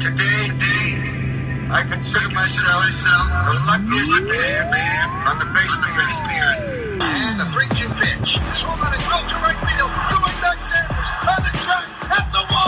Today, day, I consider myself the luckiest man on the face of the earth. And the 3-2 pitch. Swung on a drill to right field. Going back Sanders on the track at the wall.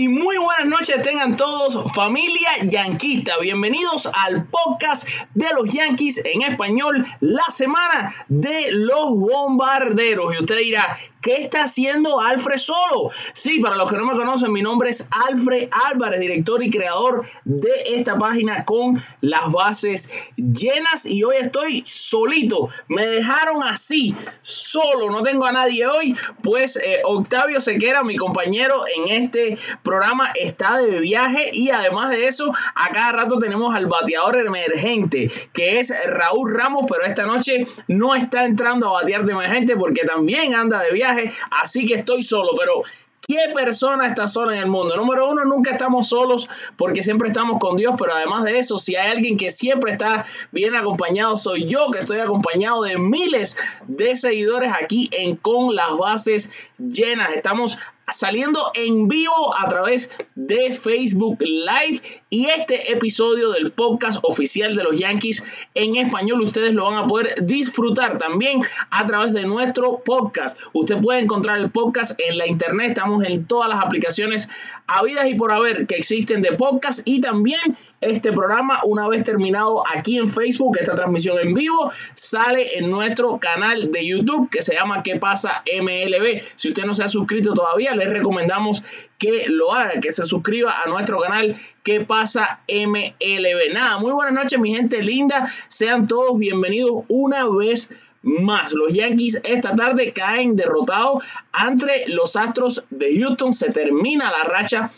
Y muy buenas noches tengan todos familia yanquista. Bienvenidos al podcast de los Yankees en español, la semana de los bombarderos. Y usted dirá, ¿qué está haciendo Alfred solo? Sí, para los que no me conocen, mi nombre es Alfred Álvarez, director y creador de esta página con las bases llenas. Y hoy estoy solito. Me dejaron así, solo. No tengo a nadie hoy. Pues eh, Octavio Sequera, mi compañero en este programa, está de viaje. Y además de eso, a cada rato tenemos al bateador emergente, que es Raúl Ramos. Pero esta noche no está entrando a batear de emergente porque también anda de viaje. Así que estoy solo. Pero ¿Qué persona está sola en el mundo? Número uno, nunca estamos solos porque siempre estamos con Dios, pero además de eso, si hay alguien que siempre está bien acompañado, soy yo, que estoy acompañado de miles de seguidores aquí en Con las Bases Llenas. Estamos saliendo en vivo a través de Facebook Live y este episodio del podcast oficial de los Yankees en español ustedes lo van a poder disfrutar también a través de nuestro podcast. Usted puede encontrar el podcast en la internet, estamos en todas las aplicaciones habidas y por haber que existen de podcast y también este programa una vez terminado aquí en Facebook, esta transmisión en vivo, sale en nuestro canal de YouTube que se llama ¿Qué pasa MLB? Si usted no se ha suscrito todavía, les recomendamos que lo haga, que se suscriba a nuestro canal ¿Qué pasa MLB? Nada, muy buenas noches mi gente linda, sean todos bienvenidos una vez más. Los Yankees esta tarde caen derrotados ante los Astros de Houston. Se termina la racha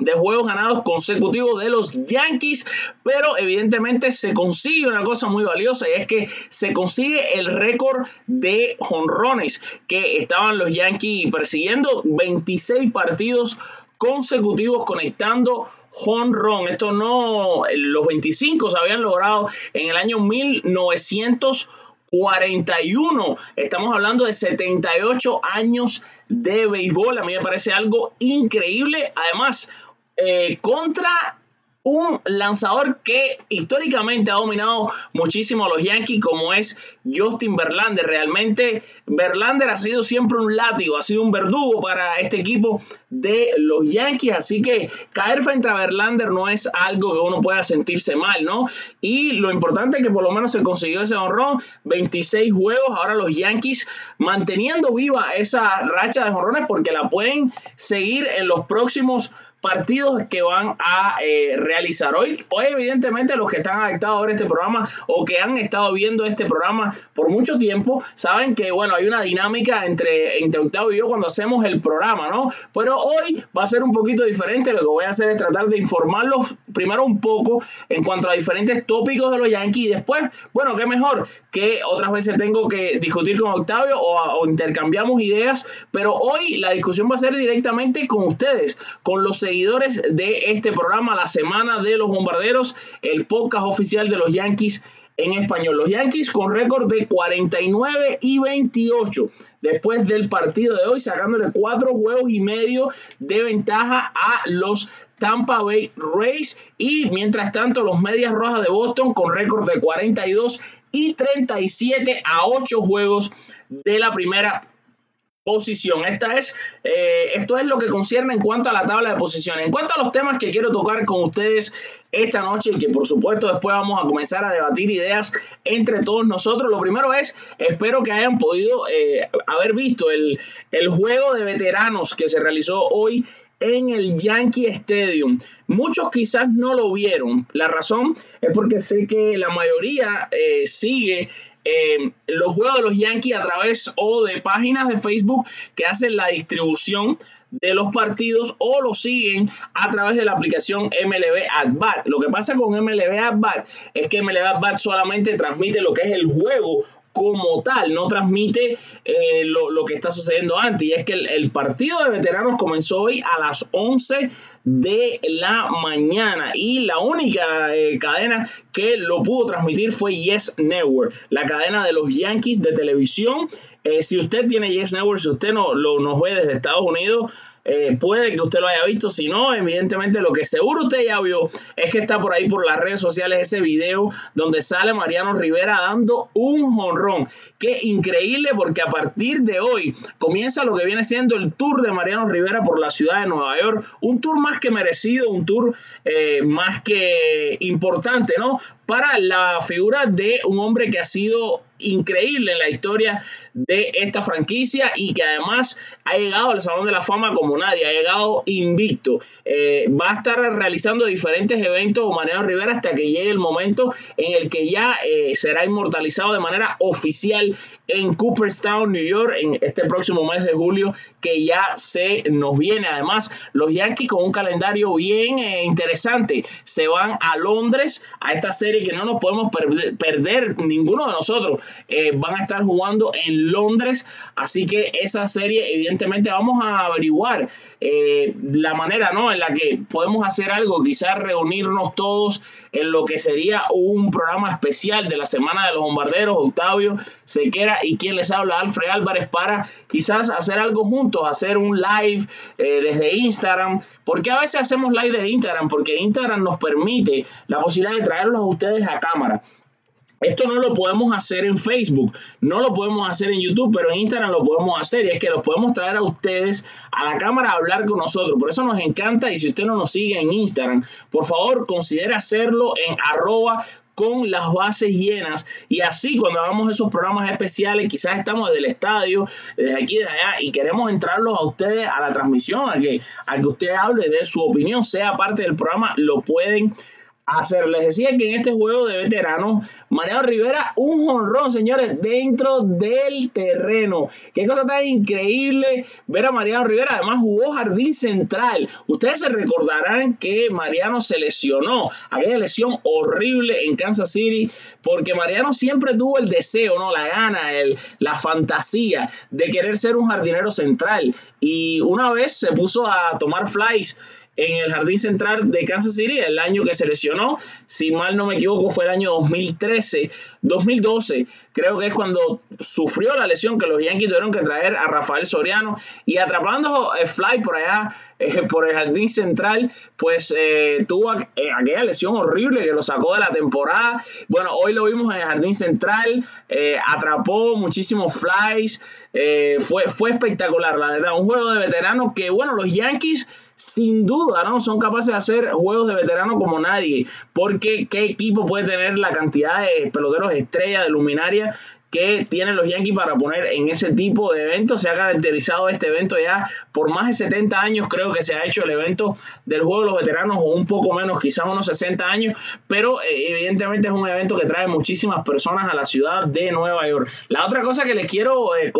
de juegos ganados consecutivos de los Yankees, pero evidentemente se consigue una cosa muy valiosa y es que se consigue el récord de jonrones que estaban los Yankees persiguiendo 26 partidos consecutivos conectando jonrón. Esto no, los 25 se habían logrado en el año 1900 41. Estamos hablando de 78 años de béisbol. A mí me parece algo increíble. Además, eh, contra un lanzador que históricamente ha dominado muchísimo a los Yankees como es Justin Verlander. Realmente Verlander ha sido siempre un látigo, ha sido un verdugo para este equipo de los Yankees. Así que caer frente a Verlander no es algo que uno pueda sentirse mal, ¿no? Y lo importante es que por lo menos se consiguió ese honrón, 26 juegos. Ahora los Yankees manteniendo viva esa racha de honrones porque la pueden seguir en los próximos partidos que van a eh, realizar hoy. Hoy, evidentemente, los que están adaptados a ver este programa o que han estado viendo este programa por mucho tiempo, saben que, bueno, hay una dinámica entre, entre Octavio y yo cuando hacemos el programa, ¿no? Pero hoy va a ser un poquito diferente. Lo que voy a hacer es tratar de informarlos primero un poco en cuanto a diferentes tópicos de los Yankees y después, bueno, qué mejor que otras veces tengo que discutir con Octavio o, o intercambiamos ideas, pero hoy la discusión va a ser directamente con ustedes, con los seguidores de este programa, la semana de los bombarderos, el podcast oficial de los Yankees en español. Los Yankees con récord de 49 y 28 después del partido de hoy, sacándole cuatro juegos y medio de ventaja a los Tampa Bay Rays. Y mientras tanto, los Medias Rojas de Boston con récord de 42 y 37 a 8 juegos de la primera posición. Esta es, eh, esto es lo que concierne en cuanto a la tabla de posiciones. En cuanto a los temas que quiero tocar con ustedes esta noche y que por supuesto después vamos a comenzar a debatir ideas entre todos nosotros. Lo primero es, espero que hayan podido eh, haber visto el, el juego de veteranos que se realizó hoy en el Yankee Stadium. Muchos quizás no lo vieron. La razón es porque sé que la mayoría eh, sigue eh, los juegos de los Yankees a través o de páginas de Facebook que hacen la distribución de los partidos o lo siguen a través de la aplicación MLB At Lo que pasa con MLB At es que MLB At solamente transmite lo que es el juego como tal, no transmite eh, lo, que está sucediendo antes. Y es que el, partido de veteranos comenzó hoy a las 11 de la mañana y la única eh, cadena que lo pudo transmitir fue Yes Network, la cadena de los Yankees de televisión. Eh, si usted tiene Yes Network, si usted no, lo, nos ve desde Estados Unidos, eh, puede que usted lo haya visto, si no, evidentemente lo que seguro usted ya vio es que está por ahí por las redes sociales ese video donde sale Mariano Rivera dando un jonrón. Qué increíble porque a partir de hoy comienza lo que viene siendo el tour de Mariano Rivera por la ciudad de Nueva York. Un tour más que merecido, un tour eh, más que importante, ¿no? Para la figura de un hombre que ha sido increíble en la historia de esta franquicia y que además ha llegado al Salón de la Fama como nadie, ha llegado invicto. Eh, va a estar realizando diferentes eventos Mariano Rivera hasta que llegue el momento en el que ya eh, será inmortalizado de manera oficial en Cooperstown, New York, en este próximo mes de julio que ya se nos viene. Además, los Yankees con un calendario bien eh, interesante se van a Londres a esta serie que no nos podemos perder, ninguno de nosotros. Eh, van a estar jugando en Londres, así que esa serie evidentemente vamos a averiguar eh, la manera ¿no? en la que podemos hacer algo, quizás reunirnos todos en lo que sería un programa especial de la Semana de los Bombarderos, Octavio Sequera y quien les habla, Alfred Álvarez, para quizás hacer algo juntos, hacer un live eh, desde Instagram. porque a veces hacemos live desde Instagram? Porque Instagram nos permite la posibilidad de traerlos a ustedes a cámara. Esto no lo podemos hacer en Facebook, no lo podemos hacer en YouTube, pero en Instagram lo podemos hacer y es que los podemos traer a ustedes a la cámara a hablar con nosotros. Por eso nos encanta y si usted no nos sigue en Instagram, por favor considere hacerlo en arroba con las bases llenas y así cuando hagamos esos programas especiales quizás estamos desde el estadio desde aquí de allá y queremos entrarlos a ustedes a la transmisión a que a que usted hable de su opinión sea parte del programa lo pueden hacer. Les decía que en este juego de veteranos, Mariano Rivera, un jonrón, señores, dentro del terreno. Qué cosa tan increíble ver a Mariano Rivera. Además, jugó jardín central. Ustedes se recordarán que Mariano se lesionó, aquella lesión horrible en Kansas City, porque Mariano siempre tuvo el deseo, ¿no? La gana, el, la fantasía de querer ser un jardinero central. Y una vez se puso a tomar flies en el Jardín Central de Kansas City, el año que se lesionó, si mal no me equivoco, fue el año 2013, 2012, creo que es cuando sufrió la lesión que los Yankees tuvieron que traer a Rafael Soriano. Y atrapando el fly por allá, eh, por el Jardín Central, pues eh, tuvo eh, aquella lesión horrible que lo sacó de la temporada. Bueno, hoy lo vimos en el Jardín Central, atrapó muchísimos flies, fue, fue espectacular, la verdad, un juego de veteranos que, bueno, los Yankees sin duda, ¿no? Son capaces de hacer juegos de veterano como nadie. Porque qué equipo puede tener la cantidad de peloteros estrella, de luminaria que tienen los Yankees para poner en ese tipo de eventos. Se ha caracterizado este evento ya por más de 70 años, creo que se ha hecho el evento del Juego de los Veteranos, o un poco menos, quizás unos 60 años, pero eh, evidentemente es un evento que trae muchísimas personas a la ciudad de Nueva York. La otra cosa que les quiero eh,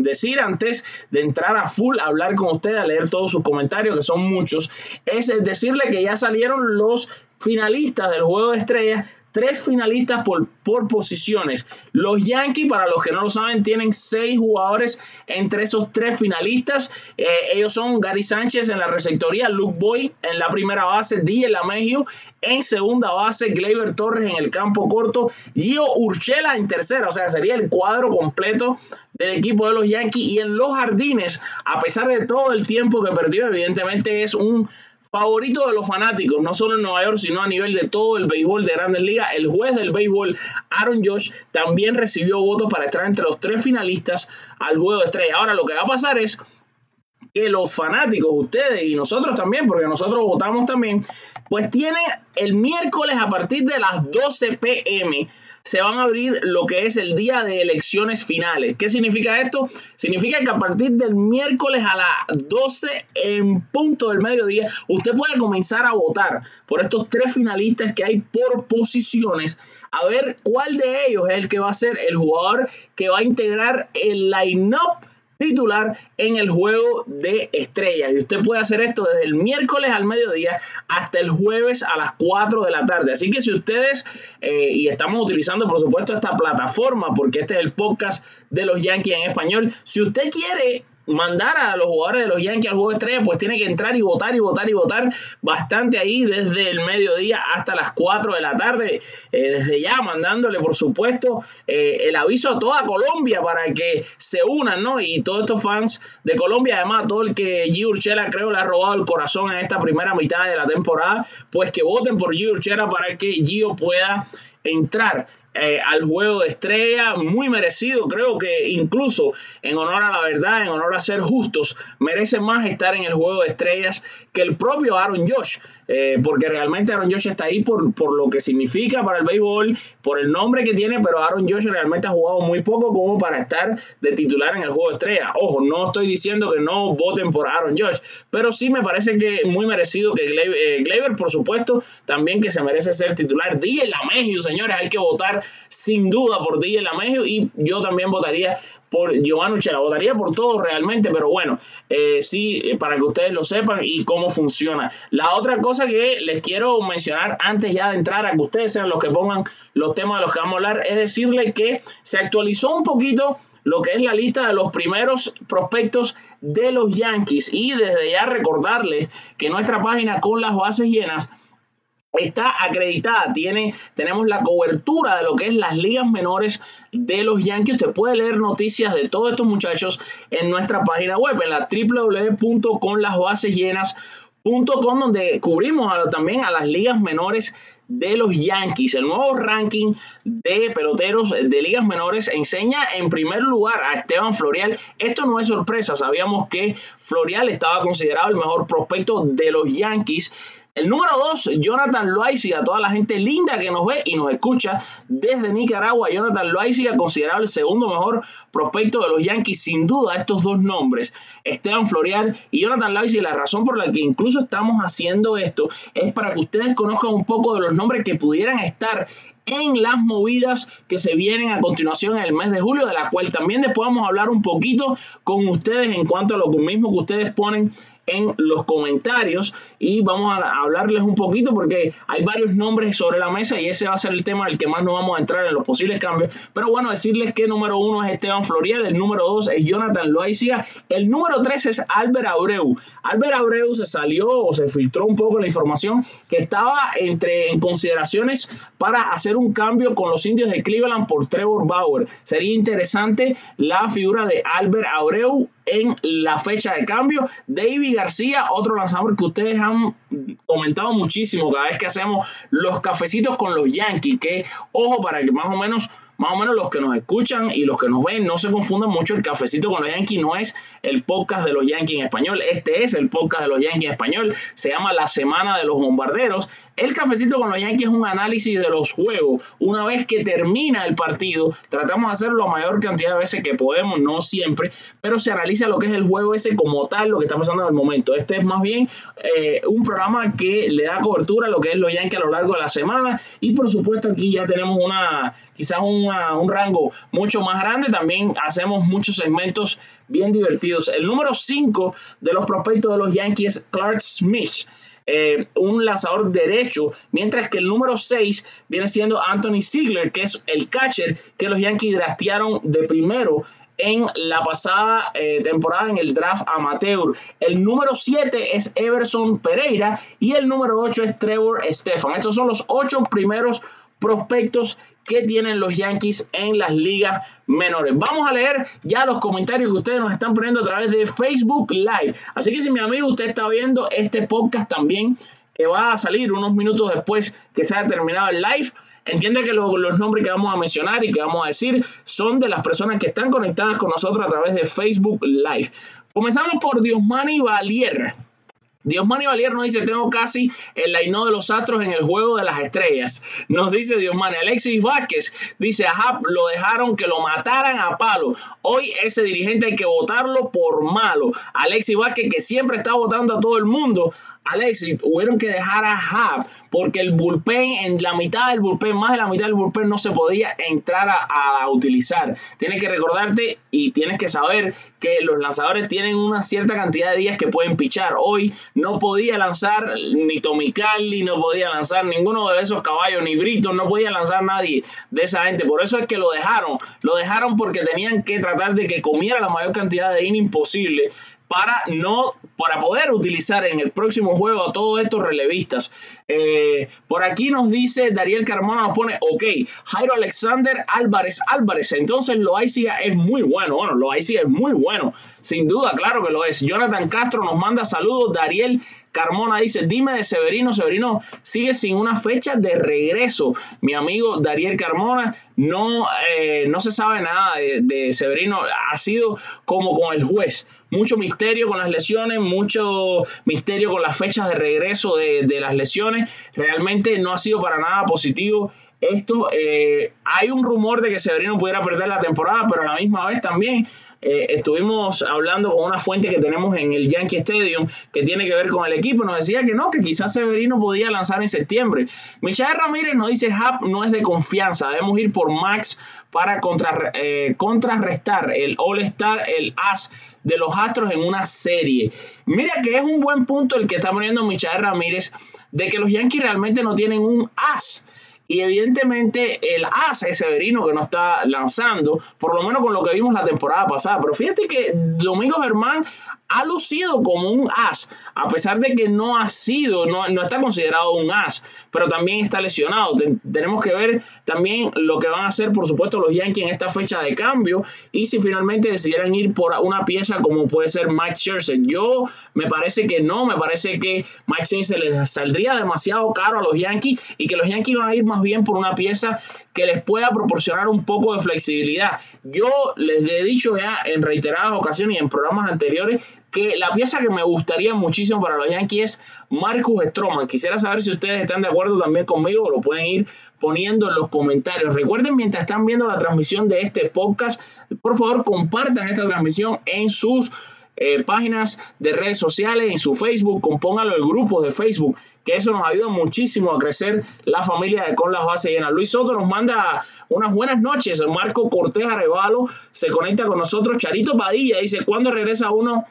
decir antes de entrar a full, hablar con ustedes, a leer todos sus comentarios, que son muchos, es decirle que ya salieron los finalistas del Juego de Estrellas tres finalistas por, por posiciones. Los Yankees, para los que no lo saben, tienen seis jugadores entre esos tres finalistas. Eh, ellos son Gary Sánchez en la receptoría, Luke Boy en la primera base, DJ Lamegio en segunda base, Gleyber Torres en el campo corto, Gio Urchela en tercera, o sea, sería el cuadro completo del equipo de los Yankees y en los jardines, a pesar de todo el tiempo que perdió, evidentemente es un favorito de los fanáticos, no solo en Nueva York, sino a nivel de todo el béisbol de grandes ligas. El juez del béisbol, Aaron Josh, también recibió votos para estar entre los tres finalistas al juego de estrella. Ahora lo que va a pasar es que los fanáticos, ustedes y nosotros también, porque nosotros votamos también, pues tienen el miércoles a partir de las 12 pm se van a abrir lo que es el día de elecciones finales. ¿Qué significa esto? Significa que a partir del miércoles a las 12 en punto del mediodía, usted puede comenzar a votar por estos tres finalistas que hay por posiciones, a ver cuál de ellos es el que va a ser el jugador que va a integrar el line-up titular en el juego de estrellas. Y usted puede hacer esto desde el miércoles al mediodía hasta el jueves a las 4 de la tarde. Así que si ustedes, eh, y estamos utilizando por supuesto esta plataforma, porque este es el podcast de los Yankees en español, si usted quiere mandar a los jugadores de los Yankees al juego de estrella, pues tiene que entrar y votar y votar y votar bastante ahí desde el mediodía hasta las 4 de la tarde. Eh, desde ya mandándole, por supuesto, eh, el aviso a toda Colombia para que se unan, ¿no? Y todos estos fans de Colombia, además, todo el que G. Urchela creo le ha robado el corazón en esta primera mitad de la temporada, pues que voten por G. Urchela para que Gio pueda entrar eh, al juego de estrella, muy merecido. Creo que incluso en honor a la verdad, en honor a ser justos, merece más estar en el juego de estrellas que el propio Aaron Josh. Eh, porque realmente Aaron Josh está ahí por, por lo que significa para el béisbol, por el nombre que tiene, pero Aaron Josh realmente ha jugado muy poco como para estar de titular en el juego estrella. Ojo, no estoy diciendo que no voten por Aaron Josh, pero sí me parece que muy merecido que Gleyber, eh, por supuesto, también que se merece ser titular. DJ Lamegio, señores, hay que votar sin duda por DJ Lamegio y yo también votaría por Giovanni Uchela. Votaría por todo realmente, pero bueno, eh, sí, eh, para que ustedes lo sepan y cómo funciona. La otra cosa que les quiero mencionar antes ya de entrar a que ustedes sean los que pongan los temas de los que vamos a hablar, es decirle que se actualizó un poquito lo que es la lista de los primeros prospectos de los Yankees y desde ya recordarles que nuestra página con las bases llenas está acreditada, tiene, tenemos la cobertura de lo que es las ligas menores de los Yankees. Usted puede leer noticias de todos estos muchachos en nuestra página web, en la www.conlasbasesllenas.com, donde cubrimos también a las ligas menores de los Yankees. El nuevo ranking de peloteros de ligas menores enseña en primer lugar a Esteban Florial. Esto no es sorpresa, sabíamos que Florial estaba considerado el mejor prospecto de los Yankees el número 2, Jonathan Loaiziga, toda la gente linda que nos ve y nos escucha desde Nicaragua. Jonathan Loaiziga, considerado el segundo mejor prospecto de los Yankees, sin duda, estos dos nombres, Esteban Florial y Jonathan Loaiziga. La razón por la que incluso estamos haciendo esto es para que ustedes conozcan un poco de los nombres que pudieran estar en las movidas que se vienen a continuación en el mes de julio, de la cual también les podamos hablar un poquito con ustedes en cuanto a lo mismo que ustedes ponen en los comentarios y vamos a hablarles un poquito porque hay varios nombres sobre la mesa y ese va a ser el tema del que más nos vamos a entrar en los posibles cambios. Pero bueno, decirles que número uno es Esteban Florial, el número dos es Jonathan Loaiziga, el número tres es Albert Abreu. Albert Abreu se salió o se filtró un poco la información que estaba entre en consideraciones para hacer un cambio con los indios de Cleveland por Trevor Bauer. Sería interesante la figura de Albert Abreu en la fecha de cambio. David García, otro lanzador que ustedes han comentado muchísimo cada vez que hacemos los cafecitos con los Yankees, que ojo para que más o menos más o menos los que nos escuchan y los que nos ven no se confundan mucho. El cafecito con los Yankees no es el podcast de los Yankees en español. Este es el podcast de los Yankees en español. Se llama La Semana de los Bombarderos. El cafecito con los Yankees es un análisis de los juegos. Una vez que termina el partido, tratamos de hacerlo la mayor cantidad de veces que podemos, no siempre, pero se analiza lo que es el juego ese como tal, lo que está pasando en el momento. Este es más bien eh, un programa que le da cobertura a lo que es los Yankees a lo largo de la semana. Y por supuesto, aquí ya tenemos una, quizás un rango mucho más grande. También hacemos muchos segmentos bien divertidos. El número 5 de los prospectos de los Yankees es Clark Smith. Eh, un lanzador derecho, mientras que el número 6 viene siendo Anthony Ziegler, que es el catcher que los Yankees draftearon de primero en la pasada eh, temporada en el draft amateur. El número 7 es Everson Pereira y el número 8 es Trevor Stefan. Estos son los 8 primeros prospectos que tienen los Yankees en las ligas menores. Vamos a leer ya los comentarios que ustedes nos están poniendo a través de Facebook Live. Así que si mi amigo usted está viendo este podcast también, que va a salir unos minutos después que se haya terminado el live, Entiende que los nombres que vamos a mencionar y que vamos a decir son de las personas que están conectadas con nosotros a través de Facebook Live. Comenzamos por Diosmani Valier. Diosmani Valier nos dice, tengo casi el laino de los astros en el juego de las estrellas. Nos dice Diosmani. Alexis Vázquez dice, ajá, lo dejaron que lo mataran a palo. Hoy ese dirigente hay que votarlo por malo. Alexis Vázquez que siempre está votando a todo el mundo. Alexis, hubieron que dejar a Hub porque el bullpen, en la mitad del bullpen, más de la mitad del bullpen no se podía entrar a, utilizar. Tienes que recordarte y tienes que saber que los lanzadores tienen una cierta cantidad de días que pueden pichar. Hoy no podía lanzar ni Tomicali, no podía lanzar ninguno de esos caballos, ni Brito, no podía lanzar nadie de esa gente. Por eso es que lo dejaron. Lo dejaron porque tenían que tratar de que comiera la mayor cantidad de innings posible para no para poder utilizar en el próximo juego a todos estos relevistas. Eh, por aquí nos dice Dariel Carmona, nos pone, ok, Jairo Alexander Álvarez Álvarez, entonces Loaiziga es muy bueno, bueno, Loaiziga es muy bueno, sin duda, claro que lo es. Jonathan Castro nos manda saludos, Dariel Carmona dice, dime de Severino, Severino sigue sin una fecha de regreso. Mi amigo Dariel Carmona, no, eh, no se sabe nada de, Severino, ha sido como con el juez, mucho misterio con las lesiones, mucho misterio con las fechas de regreso de, las lesiones, realmente no ha sido para nada positivo. Esto, eh, hay un rumor de que Severino pudiera perder la temporada, pero a la misma vez también eh, estuvimos hablando con una fuente que tenemos en el Yankee Stadium que tiene que ver con el equipo. Nos decía que no, que quizás Severino podía lanzar en septiembre. Michael Ramírez nos dice: Hap no es de confianza, debemos ir por Max para eh, contrarrestar el All-Star, el As de los Astros en una serie. Mira que es un buen punto el que está poniendo Michael Ramírez de que los Yankees realmente no tienen un As. Y evidentemente el es Severino que no está lanzando, por lo menos con lo que vimos la temporada pasada. Pero fíjate que Domingo Germán ha lucido como un as, a pesar de que no ha sido, no, no está considerado un as, pero también está lesionado. tenemos que ver también lo que van a hacer, por supuesto, los Yankees en esta fecha de cambio y si finalmente decidieran ir por una pieza como puede ser Mike Scherzer. Yo me parece que no, me parece que Mike Scherzer les saldría demasiado caro a los Yankees y que los Yankees van a ir más bien por una pieza que les pueda proporcionar un poco de flexibilidad. Yo les he dicho ya en reiteradas ocasiones y en programas anteriores que la pieza que me gustaría muchísimo para los Yankees es Marcus Stroman. Quisiera saber si ustedes están de acuerdo también conmigo o lo pueden ir poniendo en los comentarios. Recuerden, mientras están viendo la transmisión de este podcast, por favor compartan esta transmisión en sus eh, páginas de redes sociales, en su Facebook, compónganlo en grupos de Facebook que eso nos ayuda muchísimo a crecer la familia de Con las Bases Llenas. Luis Soto nos manda unas buenas noches. Marco Cortés Arevalo se conecta con nosotros. Charito Padilla dice, ¿cuándo regresa uno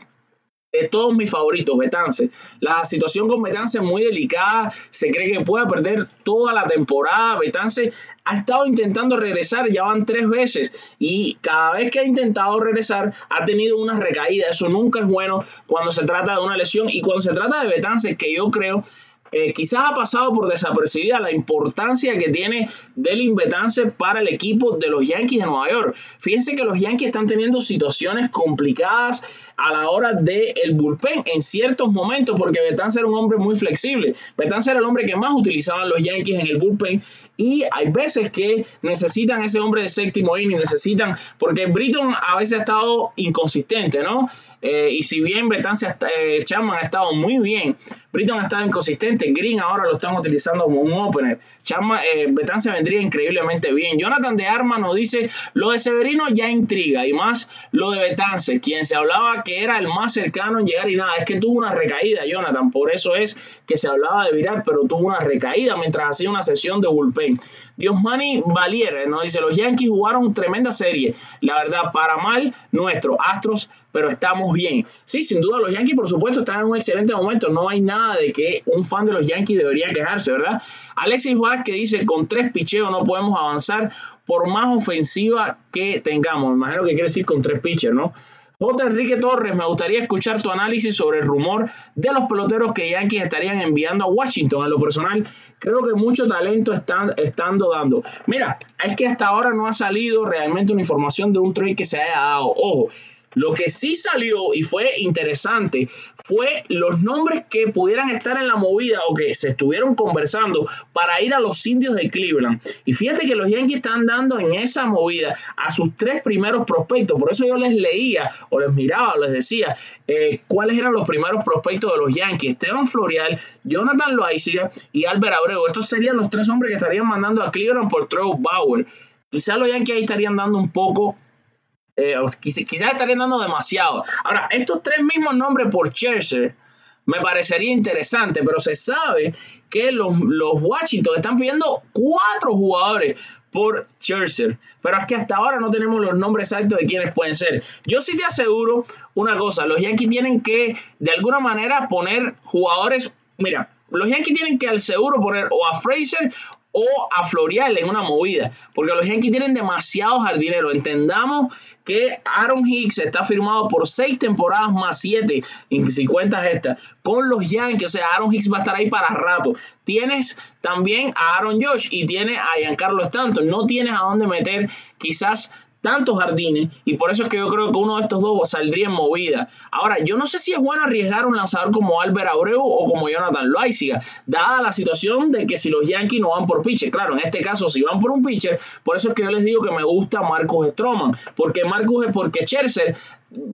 de todos mis favoritos, Betance. La situación con Betance es muy delicada, se cree que puede perder toda la temporada. Betance ha estado intentando regresar, ya van tres veces, y cada vez que ha intentado regresar ha tenido una recaída. Eso nunca es bueno cuando se trata de una lesión y cuando se trata de Betance, que yo creo eh, quizás ha pasado por desapercibida la importancia que tiene Delin Betance para el equipo de los Yankees de Nueva York. Fíjense que los Yankees están teniendo situaciones complicadas a la hora del el bullpen en ciertos momentos, porque Betance era un hombre muy flexible. Betance era el hombre que más utilizaban los Yankees en el bullpen y hay veces que necesitan ese hombre de séptimo inning, necesitan, porque Britton a veces ha estado inconsistente, ¿no? Eh, y si bien Betance eh, ha estado muy bien, Britton ha estado inconsistente. Green ahora lo están utilizando como un opener. Chapman, eh, vendría increíblemente bien. Jonathan de Arma nos dice: Lo de Severino ya intriga y más lo de Betance, quien se hablaba que era el más cercano en llegar y nada. Es que tuvo una recaída, Jonathan. Por eso es que se hablaba de virar, pero tuvo una recaída mientras hacía una sesión de bullpen. Diosmani Valier nos dice: Los Yankees jugaron tremenda serie. La verdad, para mal nuestro. Astros pero estamos bien. Sí, sin duda los Yankees, por supuesto, están en un excelente momento. No hay nada de que un fan de los Yankees debería quejarse, ¿verdad? Alexis Vázquez dice, con tres picheos no podemos avanzar por más ofensiva que tengamos. Me imagino que quiere decir con tres pitchers, ¿no? J. Enrique Torres, me gustaría escuchar tu análisis sobre el rumor de los peloteros que Yankees estarían enviando a Washington. En lo personal, creo que mucho talento están estando dando. Mira, es que hasta ahora no ha salido realmente una información de un trade que se haya dado. Ojo, lo que sí salió y fue interesante fue los nombres que pudieran estar en la movida o que se estuvieron conversando para ir a los indios de Cleveland. Y fíjate que los Yankees están dando en esa movida a sus tres primeros prospectos. Por eso yo les leía o les miraba o les decía eh, cuáles eran los primeros prospectos de los Yankees. Esteban Florial, Jonathan Loaiziga y Albert Abreu. Estos serían los tres hombres que estarían mandando a Cleveland por Trevor Bauer. Quizás los Yankees ahí estarían dando un poco eh, quizás estarían dando demasiado. Ahora, estos tres mismos nombres por Chelsea me parecería interesante, pero se sabe que los, los Washington están pidiendo cuatro jugadores por Chelsea. Pero es que hasta ahora no tenemos los nombres exactos de quiénes pueden ser. Yo sí te aseguro una cosa, los Yankees tienen que de alguna manera poner jugadores, mira, los Yankees tienen que al seguro poner o a Fraser o a Florial en una movida, porque los Yankees tienen demasiados jardineros. Entendamos que Aaron Hicks está firmado por seis temporadas más siete, si cuentas esta, con los Yankees. O sea, Aaron Hicks va a estar ahí para rato. Tienes también a Aaron Josh y tiene a Giancarlo Stanton. No tienes a dónde meter quizás tantos jardines y por eso es que yo creo que uno de estos dos saldría en movida. Ahora, yo no sé si es bueno arriesgar un lanzador como Albert Abreu o como Jonathan Loaiziga, dada la situación de que si los Yankees no van por pitcher, claro, en este caso si van por un pitcher, por eso es que yo les digo que me gusta Marcus Stroman, porque Marcus es porque Scherzer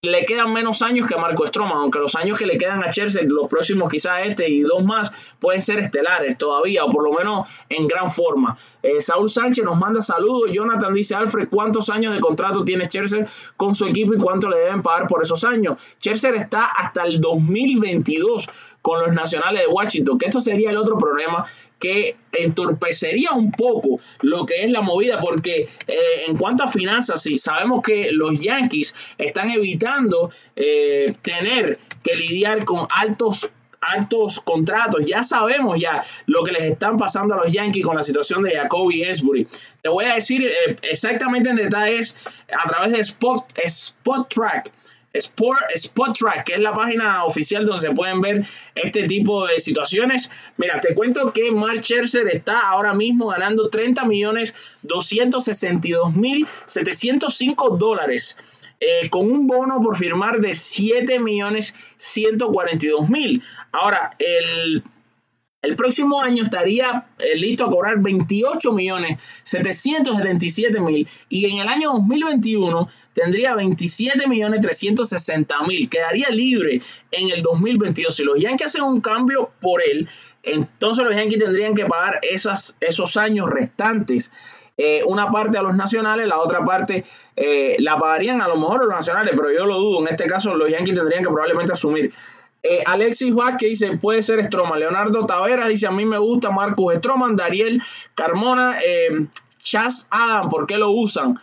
le quedan menos años que a Marco Stroman, aunque los años que le quedan a Chelsea, los próximos quizás este y dos más, pueden ser estelares todavía, o por lo menos en gran forma. Eh, Saúl Sánchez nos manda saludos. Jonathan dice, Alfred, ¿cuántos años de contrato tiene Chelsea con su equipo y cuánto le deben pagar por esos años? Chelsea está hasta el 2022 con los nacionales de Washington, que esto sería el otro problema que entorpecería un poco lo que es la movida, porque eh, en cuanto a finanzas, sí, sabemos que los Yankees están evitando eh, tener que lidiar con altos altos contratos. Ya sabemos ya lo que les están pasando a los Yankees con la situación de Jacoby Esbury. Te voy a decir eh, exactamente en detalles a través de Spot, Spot Track. Sport, Spot Track, que es la página oficial donde se pueden ver este tipo de situaciones. Mira, te cuento que Mark Scherzer está ahora mismo ganando 30 millones 262 mil 705 dólares. Eh, con un bono por firmar de 7 millones 142 mil. Ahora, el el próximo año estaría eh, listo a cobrar 28 millones 777 mil y en el año 2021 tendría 27 millones 360 mil. Quedaría libre en el 2022. Si los Yankees hacen un cambio por él, entonces los Yankees tendrían que pagar esas, esos años restantes. Eh, una parte a los nacionales, la otra parte eh, la pagarían a lo mejor a los nacionales, pero yo lo dudo. En este caso, los Yankees tendrían que probablemente asumir eh, Alexis Vázquez dice, puede ser Stroman. Leonardo Taveras dice, a mí me gusta Marcus Stroman. Dariel Carmona, eh, Chas Adam, ¿por qué lo usan?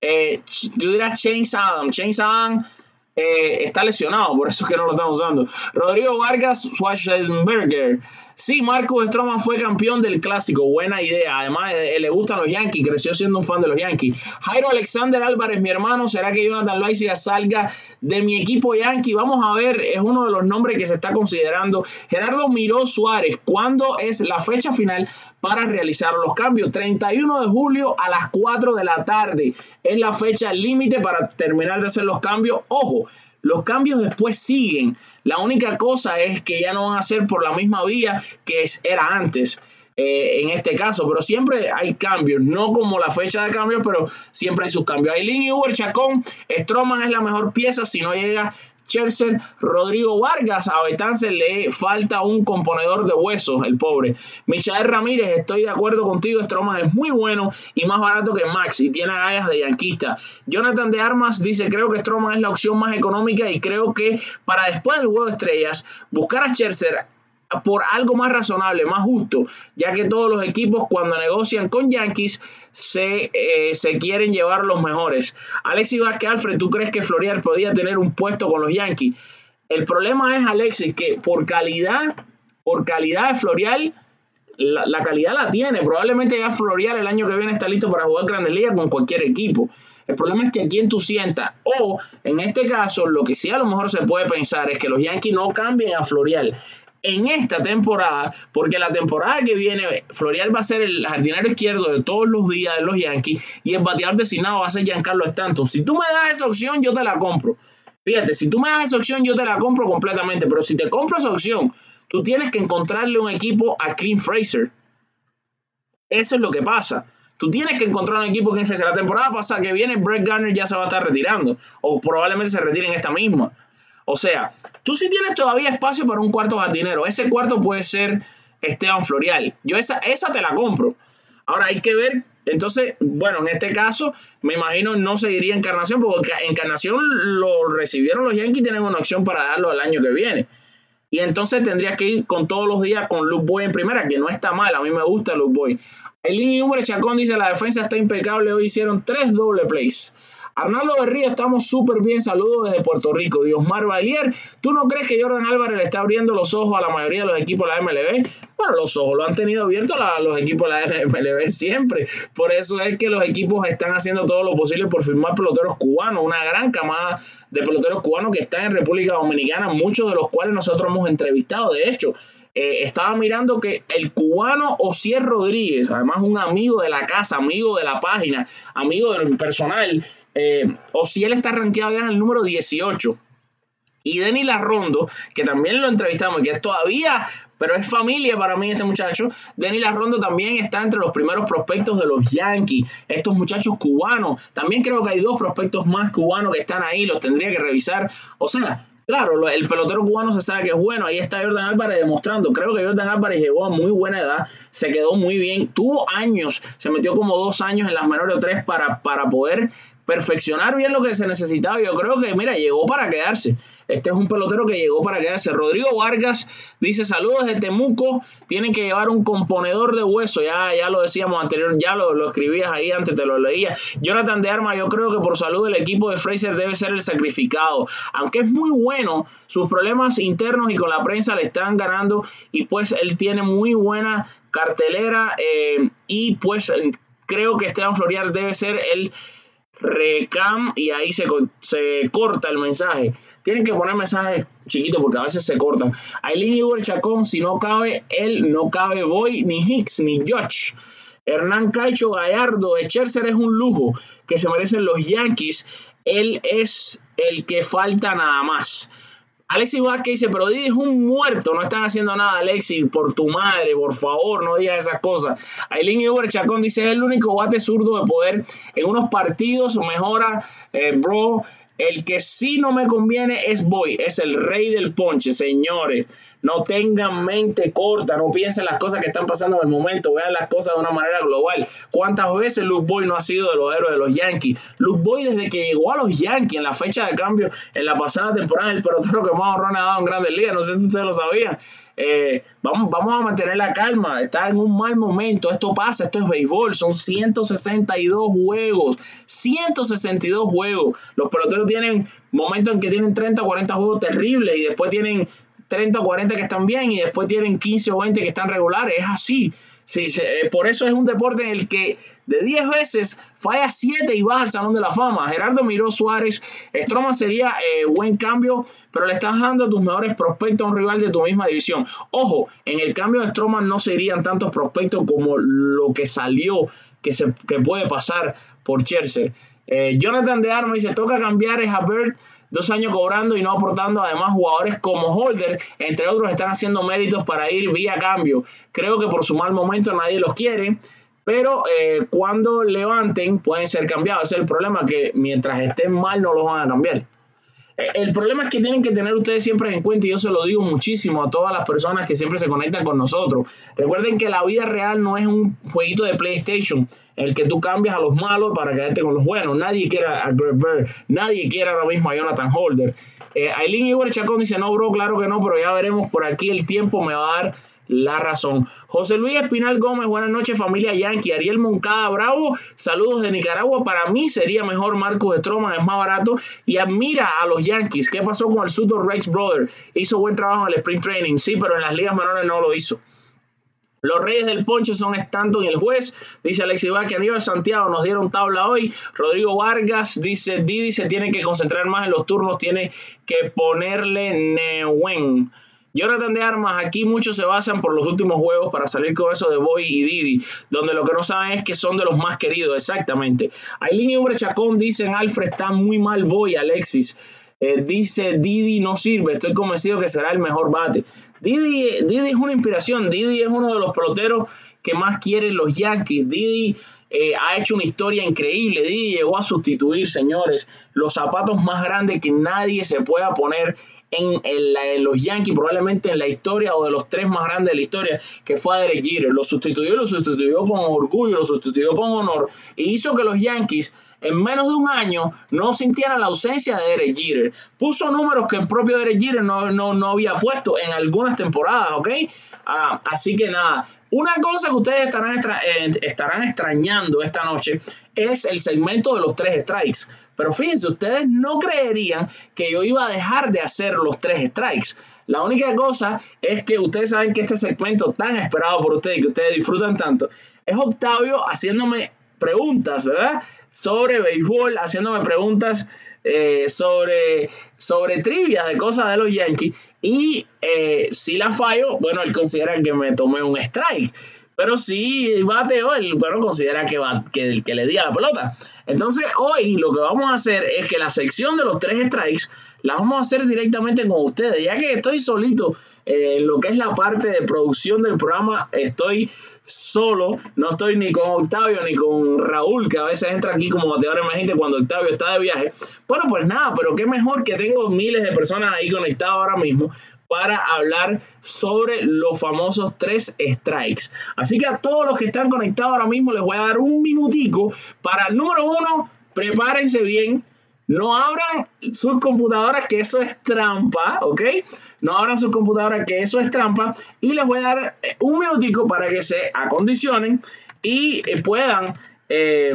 Eh, yo diría James Adam. James Adam está lesionado, por eso es que no lo están usando. Rodrigo Vargas, Schwarzenberger. Sí, Marcus Stroman fue campeón del clásico, buena idea. Además, eh, le gustan los Yankees, creció siendo un fan de los Yankees. Jairo Alexander Álvarez, mi hermano, ¿será que Jonathan Loaiziga salga de mi equipo Yankee? Vamos a ver, es uno de los nombres que se está considerando. Gerardo Miró Suárez, ¿cuándo es la fecha final para realizar los cambios? 31 de julio a las 4 de la tarde es la fecha límite para terminar de hacer los cambios. Ojo, los cambios después siguen. La única cosa es que ya no van a ser por la misma vía que era antes. Eh, en este caso, pero siempre hay cambios, no como la fecha de cambios, pero siempre hay sus cambios. Aileen y Uber Chacón, Stroman es la mejor pieza si no llega Chelsea, Rodrigo Vargas, a Betance le falta un componedor de huesos, el pobre. Michael Ramírez, estoy de acuerdo contigo, Stroman es muy bueno y más barato que Max y tiene agallas de yanquista. Jonathan de Armas dice, creo que Stroman es la opción más económica y creo que para después del juego de estrellas, buscar a Chelsea por algo más razonable, más justo, ya que todos los equipos cuando negocian con Yankees se, eh, se quieren llevar los mejores. Alexis Vázquez, Alfred, ¿tú crees que Florial podía tener un puesto con los Yankees? El problema es, Alexis, que por calidad, por calidad de Florial, la, calidad la tiene. Probablemente ya Florial el año que viene está listo para jugar Grandes Ligas con cualquier equipo. El problema es que a quién tú sientas. O, en este caso, lo que sí a lo mejor se puede pensar es que los Yankees no cambien a Florial en esta temporada, porque la temporada que viene, Florial va a ser el jardinero izquierdo de todos los días de los Yankees y el bateador designado va a ser Giancarlo Stanton. Si tú me das esa opción, yo te la compro. Fíjate, si tú me das esa opción, yo te la compro completamente, pero si te compro esa opción, tú tienes que encontrarle un equipo a Clint Fraser. Eso es lo que pasa. Tú tienes que encontrar un equipo Fraser. La temporada pasada que viene, Brett Garner ya se va a estar retirando, o probablemente se retire en esta misma. O sea, tú sí tienes todavía espacio para un cuarto jardinero. Ese cuarto puede ser Esteban Florial. Yo esa, esa te la compro. Ahora hay que ver. Entonces, bueno, en este caso, me imagino no seguiría Encarnación, porque Encarnación lo recibieron los Yankees y tienen una opción para darlo al año que viene. Y entonces tendrías que ir con todos los días con Luke Boy en primera, que no está mal, a mí me gusta Luke Boy. El y Humbre Chacón dice, la defensa está impecable, hoy hicieron tres doble plays. Arnaldo Berrío, estamos súper bien. Saludos desde Puerto Rico. Diosmar Balier, ¿tú no crees que Jordan Álvarez le está abriendo los ojos a la mayoría de los equipos de la MLB? Bueno, los ojos lo han tenido abiertos los equipos de la MLB siempre. Por eso es que los equipos están haciendo todo lo posible por firmar peloteros cubanos. Una gran camada de peloteros cubanos que están en República Dominicana, muchos de los cuales nosotros hemos entrevistado. De hecho, eh, estaba mirando que el cubano Osier Rodríguez, además un amigo de la casa, amigo de la página, amigo del personal, eh, o si él está rankeado ya en el número 18. Y Denis Larrondo, que también lo entrevistamos que es todavía, pero es familia para mí este muchacho. Denis Larrondo también está entre los primeros prospectos de los Yankees. Estos muchachos cubanos. También creo que hay dos prospectos más cubanos que están ahí, los tendría que revisar. O sea, Claro, el pelotero cubano se sabe que es bueno. Ahí está Jordan Álvarez demostrando. Creo que Jordan Álvarez llegó a muy buena edad. Se quedó muy bien. Tuvo años. Se metió como dos años en las menores tres para, para poder perfeccionar bien lo que se necesitaba. Yo creo que, mira, llegó para quedarse. Este es un pelotero que llegó para quedarse. Rodrigo Vargas dice: Saludos de Temuco. Tienen que llevar un componedor de hueso. Ya, ya lo decíamos anterior, ya lo, lo escribías ahí antes, te lo leía. Jonathan de Arma, yo creo que por salud el equipo de Fraser debe ser el sacrificado. Aunque es muy bueno, sus problemas internos y con la prensa le están ganando. Y pues él tiene muy buena cartelera. Eh, y pues creo que Esteban Florial debe ser el recam y ahí se, se corta el mensaje. Tienen que poner mensajes chiquitos porque a veces se cortan. Aileen y Chacón, si no cabe él, no cabe Boy, ni Hicks, ni Josh. Hernán Caicho Gallardo, Scherzer es un lujo que se merecen los Yankees. Él es el que falta nada más. Alexis Vázquez dice, pero Didi es un muerto, no están haciendo nada, Alexis, por tu madre, por favor, no digas esas cosas. Aileen Uber Chacón dice, es el único bate zurdo de poder en unos partidos, mejora, eh, bro, el que sí no me conviene es Boy, es el rey del ponche, señores. No tengan mente corta, no piensen las cosas que están pasando en el momento, vean las cosas de una manera global. ¿Cuántas veces Luke Boy no ha sido de los héroes de los Yankees? Luke Boy desde que llegó a los Yankees en la fecha de cambio en la pasada temporada, el pelotero que más honrón ha dado en Grandes Ligas, no sé si ustedes lo sabían. Eh, vamos, vamos a mantener la calma, está en un mal momento, esto pasa, esto es béisbol, son 162 juegos, 162 juegos. Los peloteros tienen momentos en que tienen 30 o 40 juegos terribles y después tienen 30 o 40 que están bien y después tienen 15 o 20 que están regulares. Es así. Sí, eh, por eso es un deporte en el que de 10 veces falla 7 y baja al Salón de la Fama. Gerardo Miró Suárez, Stroman sería eh, buen cambio, pero le estás dando tus mejores prospectos a un rival de tu misma división. Ojo, en el cambio de Stroman no serían tantos prospectos como lo que salió, que, se, que puede pasar por Cherser. Eh, Jonathan de Arma dice, toca cambiar a Bird dos años cobrando y no aportando. Además, jugadores como Holder, entre otros, están haciendo méritos para ir vía cambio. Creo que por su mal momento nadie los quiere. Pero eh, cuando levanten pueden ser cambiados. Es el problema, que mientras estén mal no los van a cambiar. El problema es que tienen que tener ustedes siempre en cuenta, y yo se lo digo muchísimo a todas las personas que siempre se conectan con nosotros. Recuerden que la vida real no es un jueguito de PlayStation, el que tú cambias a los malos para quedarte con los buenos. Nadie quiere a Greg Bird, nadie quiere ahora mismo a Jonathan Holder. Eh, Aileen Igor Chacón dice: No, bro, claro que no, pero ya veremos por aquí. El tiempo me va a dar la razón. José Luis Espinal Gómez, buenas noches familia Yankee. Ariel Moncada Bravo, saludos de Nicaragua. Para mí sería mejor Marcos Stroman, es más barato y admira a los Yankees. ¿Qué pasó con el Sudor Rex Brother? Hizo buen trabajo en el Spring Training, sí, pero en las ligas menores no lo hizo. Los Reyes del Ponche son Stanton y el juez. Dice Alexis Vázquez, Aníbal Santiago nos dieron tabla hoy. Rodrigo Vargas dice, Didi se tiene que concentrar más en los turnos, tiene que ponerle Neuen. Jonathan de Armas, aquí muchos se basan por los últimos juegos para salir con eso de Boy y Didi, donde lo que no saben es que son de los más queridos, exactamente. Aileen y Hombre Chacón dicen, Alfred está muy mal Boy, Alexis. Eh, dice Didi no sirve, estoy convencido que será el mejor bate. Didi, es una inspiración, Didi es uno de los peloteros que más quieren los Yankees. Didi eh, ha hecho una historia increíble. Didi llegó a sustituir, señores, los zapatos más grandes que nadie se pueda poner en, los Yankees, probablemente en la historia o de los tres más grandes de la historia, que fue a Derek Jeter. Lo sustituyó, lo sustituyó con orgullo, lo sustituyó con honor y hizo que los Yankees en menos de un año no sintieran la ausencia de Derek Jeter. Puso números que el propio Derek Jeter no, no, había puesto en algunas temporadas, ¿ok? Ah, así que nada, una cosa que ustedes estarán, eh, estarán extrañando esta noche es el segmento de los tres strikes. Pero fíjense, ustedes no creerían que yo iba a dejar de hacer los tres strikes. La única cosa es que ustedes saben que este segmento tan esperado por ustedes que ustedes disfrutan tanto es Octavio haciéndome preguntas, ¿verdad? Sobre béisbol, haciéndome preguntas eh, sobre, sobre trivia de cosas de los Yankees. Y eh, si la fallo, bueno, él considera que me tomé un strike. Pero si bateo, él bueno, considera que, va, que, que le di a la pelota. Entonces, hoy lo que vamos a hacer es que la sección de los tres strikes la vamos a hacer directamente con ustedes. Ya que estoy solito eh, en lo que es la parte de producción del programa, estoy solo, no estoy ni con Octavio ni con Raúl, que a veces entra aquí como bateador emergente cuando Octavio está de viaje. Bueno, pues nada, pero qué mejor que tengo miles de personas ahí conectadas ahora mismo para hablar sobre los famosos tres strikes. Así que a todos los que están conectados ahora mismo les voy a dar un minutico para número uno, prepárense bien, no abran sus computadoras, que eso es trampa, ¿ok? No abran sus computadoras, que eso es trampa. Y les voy a dar eh, un minutico para que se acondicionen y eh, puedan, eh,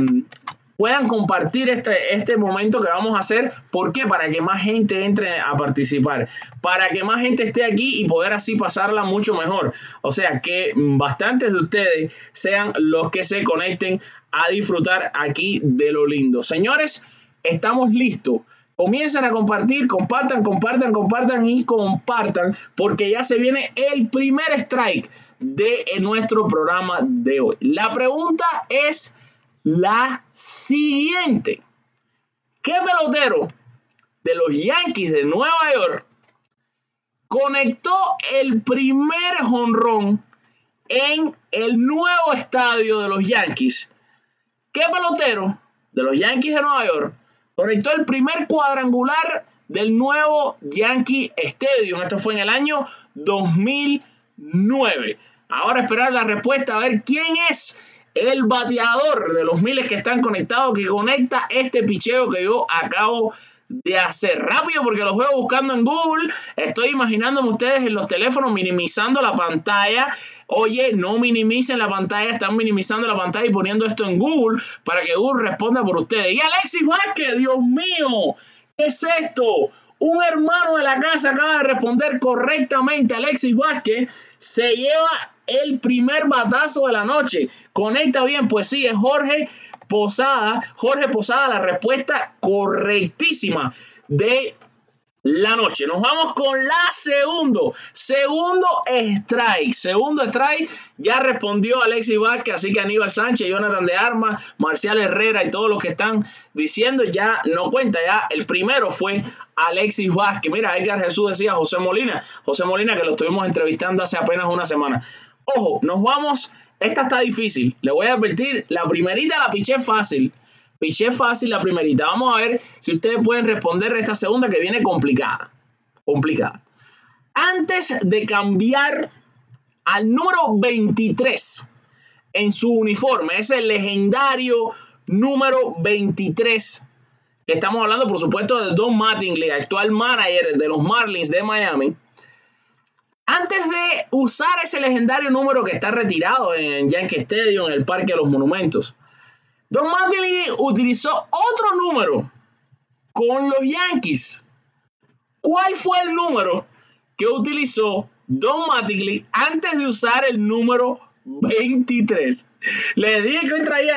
puedan compartir este, este momento que vamos a hacer. ¿Por qué? Para que más gente entre a participar. Para que más gente esté aquí y poder así pasarla mucho mejor. O sea, que bastantes de ustedes sean los que se conecten a disfrutar aquí de lo lindo. Señores, estamos listos. Comiencen a compartir, compartan, compartan, compartan y compartan, porque ya se viene el primer strike de nuestro programa de hoy. La pregunta es la siguiente. ¿Qué pelotero de los Yankees de Nueva York conectó el primer jonrón en el nuevo estadio de los Yankees? ¿Qué pelotero de los Yankees de Nueva York conectó el primer cuadrangular del nuevo Yankee Stadium. Esto fue en el año 2009. Ahora esperar la respuesta a ver quién es el bateador de los miles que están conectados que conecta este picheo que yo acabo de hacer rápido porque los veo buscando en Google. Estoy imaginándome ustedes en los teléfonos minimizando la pantalla Oye, no minimicen la pantalla, están minimizando la pantalla y poniendo esto en Google para que Google responda por ustedes. Y Alexis Vázquez, Dios mío, ¿qué es esto? Un hermano de la casa acaba de responder correctamente. Alexis Vázquez se lleva el primer batazo de la noche. Conecta bien, pues sí, es Jorge Posada. Jorge Posada, la respuesta correctísima de la noche. Nos vamos con la segundo. Segundo strike. Segundo strike. Ya respondió Alexis Vázquez, así que Aníbal Sánchez, Jonathan de Armas, Marcial Herrera y todos los que están diciendo ya no cuenta. Ya el primero fue Alexis Vázquez. Mira, Edgar Jesús decía José Molina. José Molina que lo estuvimos entrevistando hace apenas una semana. Ojo, nos vamos. Esta está difícil. Le voy a advertir. La primerita la piché fácil. Piché fácil la primerita. Vamos a ver si ustedes pueden responder esta segunda que viene complicada. Complicada. Antes de cambiar al número 23 en su uniforme, ese legendario número 23. Estamos hablando, por supuesto, de Don Mattingly, actual manager de los Marlins de Miami. Antes de usar ese legendario número que está retirado en Yankee Stadium, en el Parque de los Monumentos, Don Mattingly utilizó otro número con los Yankees. ¿Cuál fue el número que utilizó Don Mattingly antes de usar el número 23. Les dije que hoy traía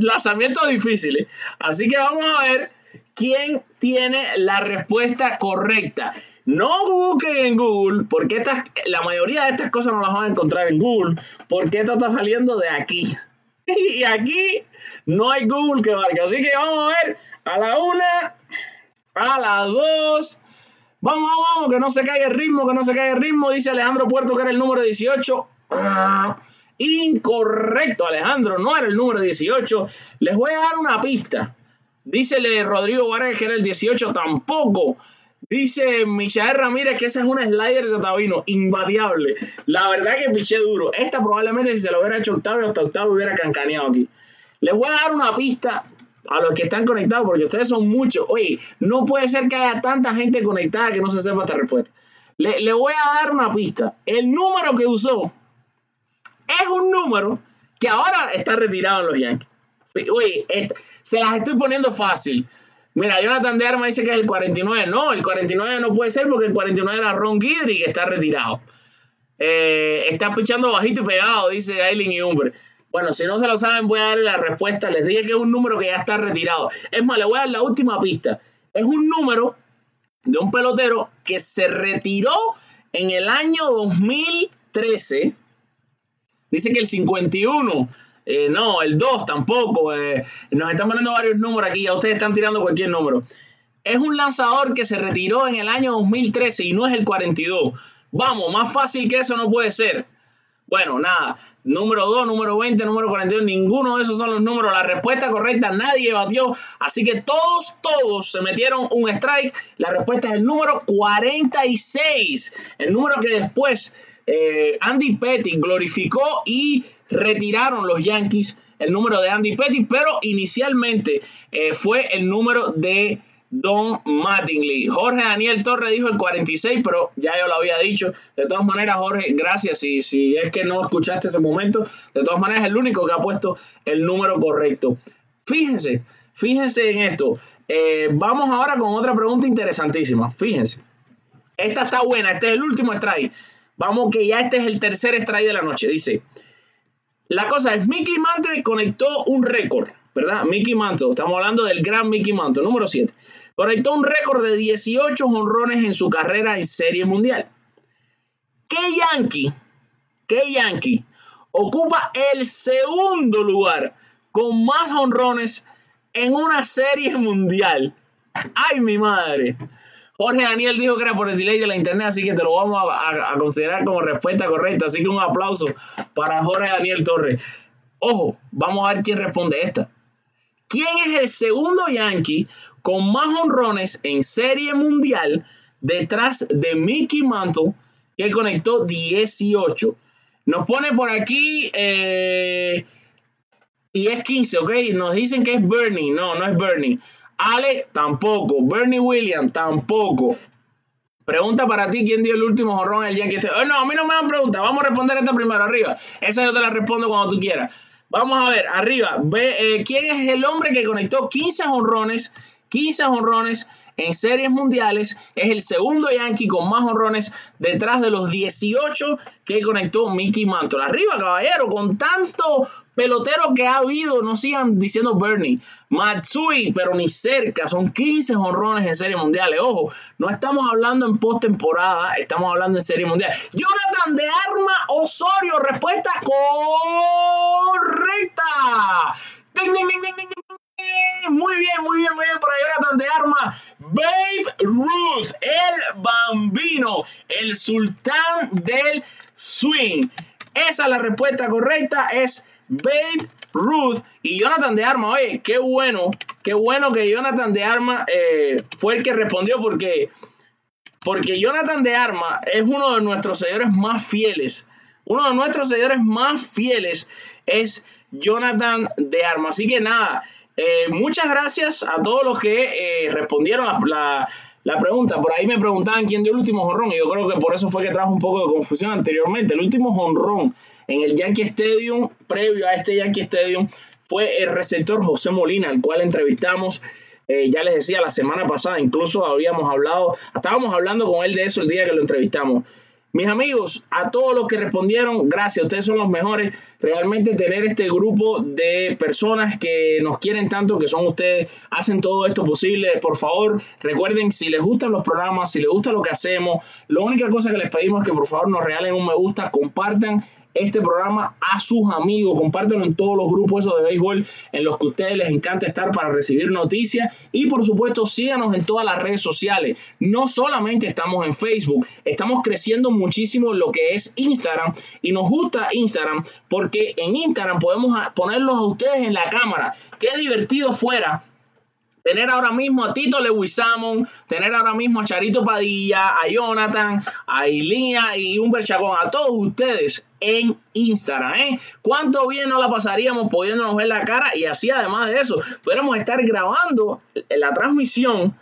lanzamientos difíciles. Así que vamos a ver quién tiene la respuesta correcta. No busquen en Google, porque estas, la mayoría de estas cosas no las van a encontrar en Google, porque esto está saliendo de aquí. Y aquí no hay Google que valga. Así que vamos a ver a la una, a las dos. Vamos, vamos, vamos, que no se caiga el ritmo, que no se caiga el ritmo. Dice Alejandro Puerto que era el número 18. Incorrecto, Alejandro, no era el número 18. Les voy a dar una pista. Dícele Rodrigo Vargas que era el 18, tampoco. Dice Michael Ramírez que esa es una slider de Otavino, invariable. La verdad que piché duro. Esta probablemente si se lo hubiera hecho Octavio, hasta Octavio hubiera cancaneado aquí. Les voy a dar una pista a los que están conectados, porque ustedes son muchos. Oye, no puede ser que haya tanta gente conectada que no se sepa esta respuesta. Le, le voy a dar una pista. El número que usó es un número que ahora está retirado en los Yankees. Oye, se las estoy poniendo fácil. Mira, Jonathan de Arma dice que es el 49. No, el 49 no puede ser porque el 49 era Ron Guidry que está retirado. Eh, está pichando bajito y pegado, dice Aileen y Umber. Bueno, si no se lo saben, voy a darle la respuesta. Les dije que es un número que ya está retirado. Es más, le voy a dar la última pista. Es un número de un pelotero que se retiró en el año 2013. Dice que el 51 eh, no, el 2 tampoco. Eh, nos están poniendo varios números aquí. Ya ustedes están tirando cualquier número. Es un lanzador que se retiró en el año 2013 y no es el 42. Vamos, más fácil que eso no puede ser. Bueno, nada. Número 2, número 20, número 42. Ninguno de esos son los números. La respuesta correcta nadie batió. Así que todos, todos se metieron un strike. La respuesta es el número 46. El número que después eh, Andy Petty glorificó y retiraron los Yankees el número de Andy Petty, pero inicialmente eh, fue el número de Don Mattingly. Jorge Daniel Torres dijo el 46, pero ya yo lo había dicho. De todas maneras, Jorge, gracias. Si, si es que no escuchaste ese momento, de todas maneras, es el único que ha puesto el número correcto. Fíjense, fíjense en esto. Eh, vamos ahora con otra pregunta interesantísima. Fíjense. Esta está buena, este es el último strike. Vamos que ya este es el tercer strike de la noche. Dice, la cosa es, Mickey Mantle conectó un récord, ¿verdad? Mickey Mantle, estamos hablando del gran Mickey Mantle, número 7. Conectó un récord de 18 honrones en su carrera en Serie Mundial. ¿Qué Yankee, qué Yankee ocupa el segundo lugar con más honrones en una Serie Mundial? ¡Ay, mi madre! Jorge Daniel dijo que era por el delay de la internet, así que te lo vamos a, considerar como respuesta correcta. Así que un aplauso para Jorge Daniel Torres. Ojo, vamos a ver quién responde esta. ¿Quién es el segundo Yankee con más honrones en serie mundial detrás de Mickey Mantle, que conectó 18? Nos pone por aquí eh, y es 15, ¿ok? Nos dicen que es Bernie. No, no es Bernie. Alex tampoco. Bernie Williams tampoco. Pregunta para ti, ¿quién dio el último jorrón el Yankee? Oh, no, a mí no me dan preguntas. Vamos a responder esta primero, arriba. Esa yo te la respondo cuando tú quieras. Vamos a ver, arriba. Eh, ¿Quién es el hombre que conectó 15 honrones 15 honrones en series mundiales. Es el segundo Yankee con más honrones detrás de los 18 que conectó Mickey Mantle. Arriba, caballero, con tanto pelotero que ha habido, no sigan diciendo Bernie. Matsui, pero ni cerca, son 15 honrones en series mundiales. Ojo, no estamos hablando en postemporada, estamos hablando en serie mundial. Jonathan de Arma Osorio, respuesta correcta. ¡Ding, ding, ding, ding, ding! Muy bien, muy bien, muy bien para Jonathan de Arma. Babe Ruth, el bambino, el sultán del swing. Esa es la respuesta correcta, es Babe Ruth y Jonathan de Arma. Oye, qué bueno, qué bueno que Jonathan de Arma eh, fue el que respondió porque, porque Jonathan de Arma es uno de nuestros seguidores más fieles. Uno de nuestros seguidores más fieles es Jonathan de Arma. Así que nada, eh, muchas gracias a todos los que eh, respondieron la, pregunta. Por ahí me preguntaban quién dio el último jonrón. Y yo creo que por eso fue que trajo un poco de confusión anteriormente. El último jonrón en el Yankee Stadium, previo a este Yankee Stadium, fue el receptor José Molina, al cual entrevistamos. Eh, ya les decía, la semana pasada incluso habíamos hablado, estábamos hablando con él de eso el día que lo entrevistamos. Mis amigos, a todos los que respondieron, gracias, ustedes son los mejores. Realmente tener este grupo de personas que nos quieren tanto, que son ustedes, hacen todo esto posible. Por favor, recuerden, si les gustan los programas, si les gusta lo que hacemos, la única cosa que les pedimos es que por favor nos regalen un me gusta, compartan este programa a sus amigos, compártelo en todos los grupos de béisbol en los que a ustedes les encanta estar para recibir noticias y por supuesto síganos en todas las redes sociales. No solamente estamos en Facebook, estamos creciendo muchísimo lo que es Instagram y nos gusta Instagram porque en Instagram podemos ponerlos a ustedes en la cámara. Qué divertido fuera Tener ahora mismo a Tito Lewisamon, tener ahora mismo a Charito Padilla, a Jonathan, a Ilía y un Chacón, a todos ustedes en Instagram, ¿eh? ¿Cuánto bien nos la pasaríamos pudiéndonos ver la cara? Y así, además de eso, pudiéramos estar grabando la transmisión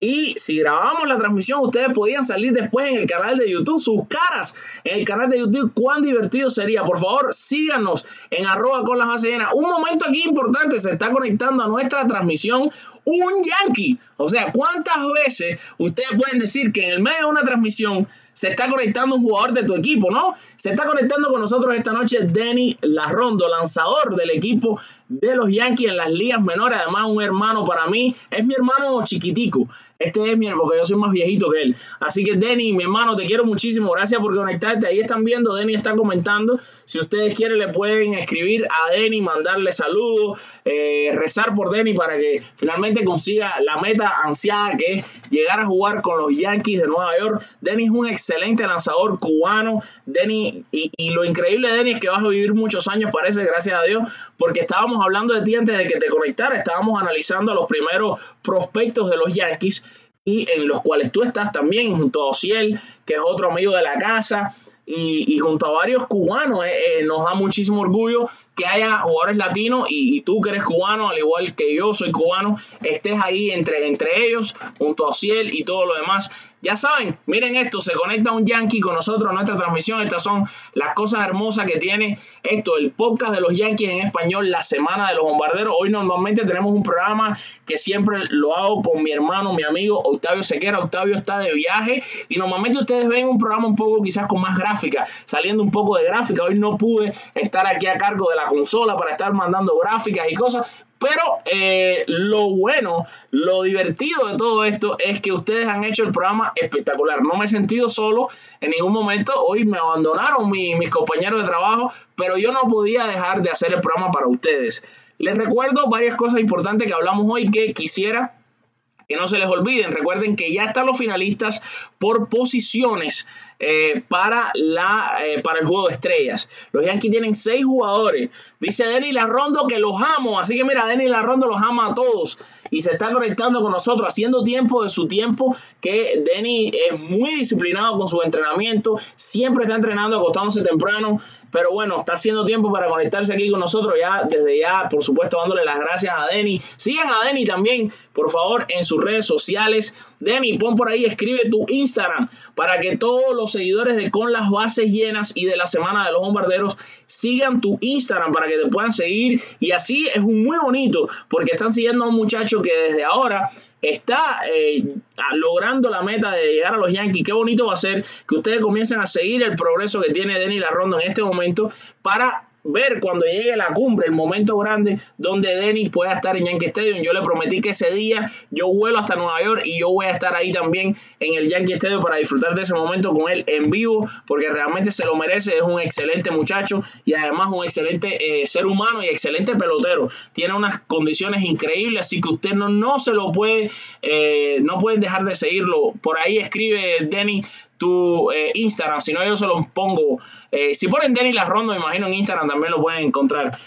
y si grabamos la transmisión, ustedes podían salir después en el canal de YouTube, sus caras en el canal de YouTube. Cuán divertido sería. Por favor, síganos en arroba con las bases llenas. Un momento aquí importante, se está conectando a nuestra transmisión un yankee. O sea, ¿cuántas veces ustedes pueden decir que en el medio de una transmisión se está conectando un jugador de tu equipo, ¿no? Se está conectando con nosotros esta noche Denny Larrondo, lanzador del equipo de los Yankees en las ligas menores. Además, un hermano para mí, es mi hermano chiquitico. Este es mi hermano, porque yo soy más viejito que él. Así que, Denny, mi hermano, te quiero muchísimo. Gracias por conectarte. Ahí están viendo, Denny está comentando. Si ustedes quieren, le pueden escribir a Denny, mandarle saludos, eh, rezar por Denny para que finalmente consiga la meta ansiada que es llegar a jugar con los Yankees de Nueva York. Denny es un excelente lanzador cubano. Denny, y, y lo increíble de Denny es que vas a vivir muchos años, parece, gracias a Dios, porque estábamos hablando de ti antes de que te conectara. Estábamos analizando los primeros prospectos de los Yankees y en los cuales tú estás también, junto a Ociel, que es otro amigo de la casa, y, junto a varios cubanos. Eh, eh, nos da muchísimo orgullo que haya jugadores latinos y, tú que eres cubano, al igual que yo soy cubano, estés ahí entre, entre ellos, junto a Ociel y todo lo demás. Ya saben, miren esto, se conecta un Yankee con nosotros en nuestra transmisión. Estas son las cosas hermosas que tiene esto, el podcast de los Yankees en español, la semana de los bombarderos. Hoy normalmente tenemos un programa que siempre lo hago con mi hermano, mi amigo Octavio Sequera. Octavio está de viaje y normalmente ustedes ven un programa un poco quizás con más gráfica, saliendo un poco de gráfica. Hoy no pude estar aquí a cargo de la consola para estar mandando gráficas y cosas, pero eh, lo bueno, lo divertido de todo esto es que ustedes han hecho el programa espectacular. No me he sentido solo en ningún momento. Hoy me abandonaron mis compañeros de trabajo, pero yo no podía dejar de hacer el programa para ustedes. Les recuerdo varias cosas importantes que hablamos hoy que quisiera que no se les olviden. Recuerden que ya están los finalistas por posiciones eh, para, la, eh, para el juego de estrellas. Los Yankees tienen seis jugadores. Dice Denny Larrondo que los amo. Así que mira, Denny Larrondo los ama a todos. Y se está conectando con nosotros, haciendo tiempo de su tiempo. Que Denny es muy disciplinado con su entrenamiento. Siempre está entrenando, acostándose temprano. Pero bueno, está haciendo tiempo para conectarse aquí con nosotros. Ya, desde ya, por supuesto, dándole las gracias a Denny. Sigan a Denny también, por favor, en sus redes sociales. Denny, pon por ahí, escribe tu Instagram para que todos los seguidores de Con las Bases Llenas y de la Semana de los Bombarderos sigan tu Instagram para que te puedan seguir. Y así es muy bonito porque están siguiendo a un muchacho que desde ahora está eh, logrando la meta de llegar a los Yankees. Qué bonito va a ser que ustedes comiencen a seguir el progreso que tiene Denny Larrondo en este momento para ver cuando llegue la cumbre, el momento grande donde Dennis pueda estar en Yankee Stadium. Yo le prometí que ese día yo vuelo hasta Nueva York y yo voy a estar ahí también en el Yankee Stadium para disfrutar de ese momento con él en vivo, porque realmente se lo merece. Es un excelente muchacho y además un excelente eh, ser humano y excelente pelotero. Tiene unas condiciones increíbles, así que usted no, no se lo puede, eh, no pueden dejar de seguirlo. Por ahí escribe Denny tu eh, Instagram, si no yo se los pongo. Eh, si ponen Denny Larrondo, me imagino en Instagram también lo pueden encontrar.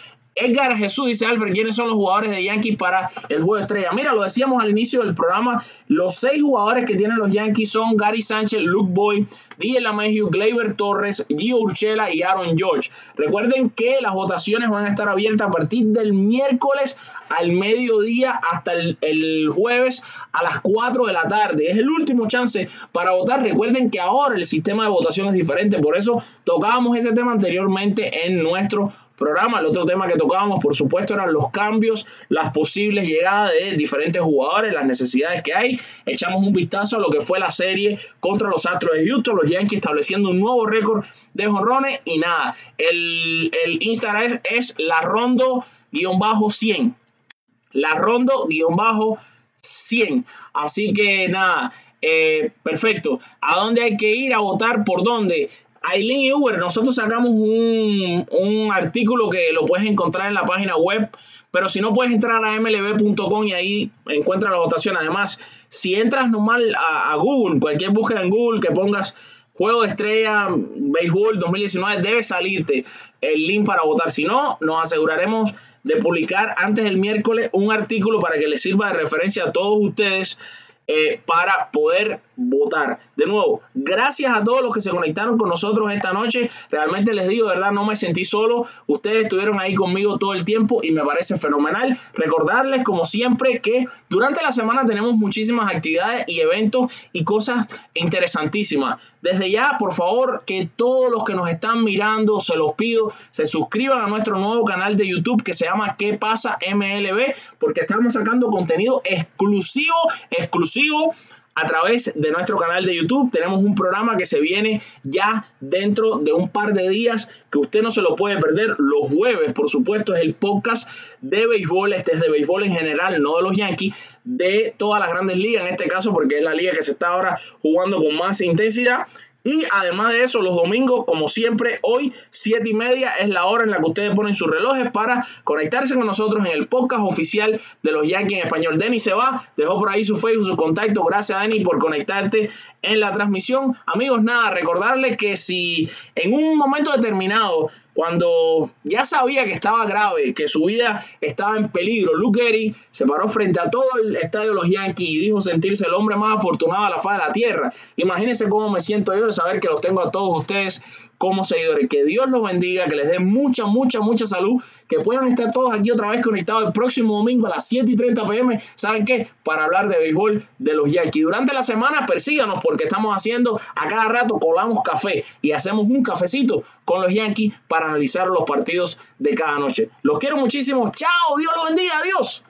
Edgar Jesús dice Alfred, ¿quiénes son los jugadores de Yankees para el juego de estrella? Mira, lo decíamos al inicio del programa, los seis jugadores que tienen los Yankees son Gary Sánchez, Luke Boyd, DJ LeMahieu, Gleyber Torres, Gio Urchela y Aaron George. Recuerden que las votaciones van a estar abiertas a partir del miércoles al mediodía hasta el, el jueves a las 4 de la tarde. Es el último chance para votar. Recuerden que ahora el sistema de votación es diferente, por eso tocábamos ese tema anteriormente en nuestro programa. El otro tema que tocábamos, por supuesto, eran los cambios, las posibles llegadas de diferentes jugadores, las necesidades que hay. Echamos un vistazo a lo que fue la serie contra los Astros de Houston, los Yankees estableciendo un nuevo récord de jonrones y nada. El, el Instagram es, la rondo-100. La rondo-100. Así que nada, eh, perfecto. ¿A dónde hay que ir a votar? ¿Por dónde? Aileen y Uber, nosotros sacamos un, un, artículo que lo puedes encontrar en la página web, pero si no puedes entrar a mlb.com y ahí encuentras la votación. Además, si entras normal a, a, Google, cualquier búsqueda en Google que pongas Juego de Estrella Béisbol 2019, debe salirte el link para votar. Si no, nos aseguraremos de publicar antes del miércoles un artículo para que les sirva de referencia a todos ustedes eh, para poder votar. De nuevo, gracias a todos los que se conectaron con nosotros esta noche. Realmente les digo, verdad, no me sentí solo. Ustedes estuvieron ahí conmigo todo el tiempo y me parece fenomenal. Recordarles, como siempre, que durante la semana tenemos muchísimas actividades y eventos y cosas interesantísimas. Desde ya, por favor, que todos los que nos están mirando, se los pido, se suscriban a nuestro nuevo canal de YouTube que se llama ¿Qué pasa MLB? Porque estamos sacando contenido exclusivo, exclusivo a través de nuestro canal de YouTube. Tenemos un programa que se viene ya dentro de un par de días que usted no se lo puede perder. Los jueves, por supuesto, es el podcast de béisbol. Este es de béisbol en general, no de los Yankees, de todas las grandes ligas en este caso, porque es la liga que se está ahora jugando con más intensidad. Y además de eso, los domingos, como siempre, hoy, 7 y media es la hora en la que ustedes ponen sus relojes para conectarse con nosotros en el podcast oficial de los Yankees en español. Denny se va, dejó por ahí su Facebook, su contacto. Gracias, Denny, por conectarte en la transmisión. Amigos, nada, recordarles que si en un momento determinado cuando ya sabía que estaba grave, que su vida estaba en peligro, Luke Gehrig se paró frente a todo el estadio de los Yankees y dijo sentirse el hombre más afortunado a la faz de la tierra. Imagínense cómo me siento yo de saber que los tengo a todos ustedes como seguidores. Que Dios los bendiga, que les dé mucha, mucha, mucha salud, que puedan estar todos aquí otra vez conectados el próximo domingo a las 7 y 30 pm. ¿Saben qué? Para hablar de béisbol de los Yankees. Durante la semana persíganos porque estamos haciendo a cada rato, colamos café y hacemos un cafecito con los Yankees para analizar los partidos de cada noche. Los quiero muchísimo. Chao, Dios los bendiga, adiós.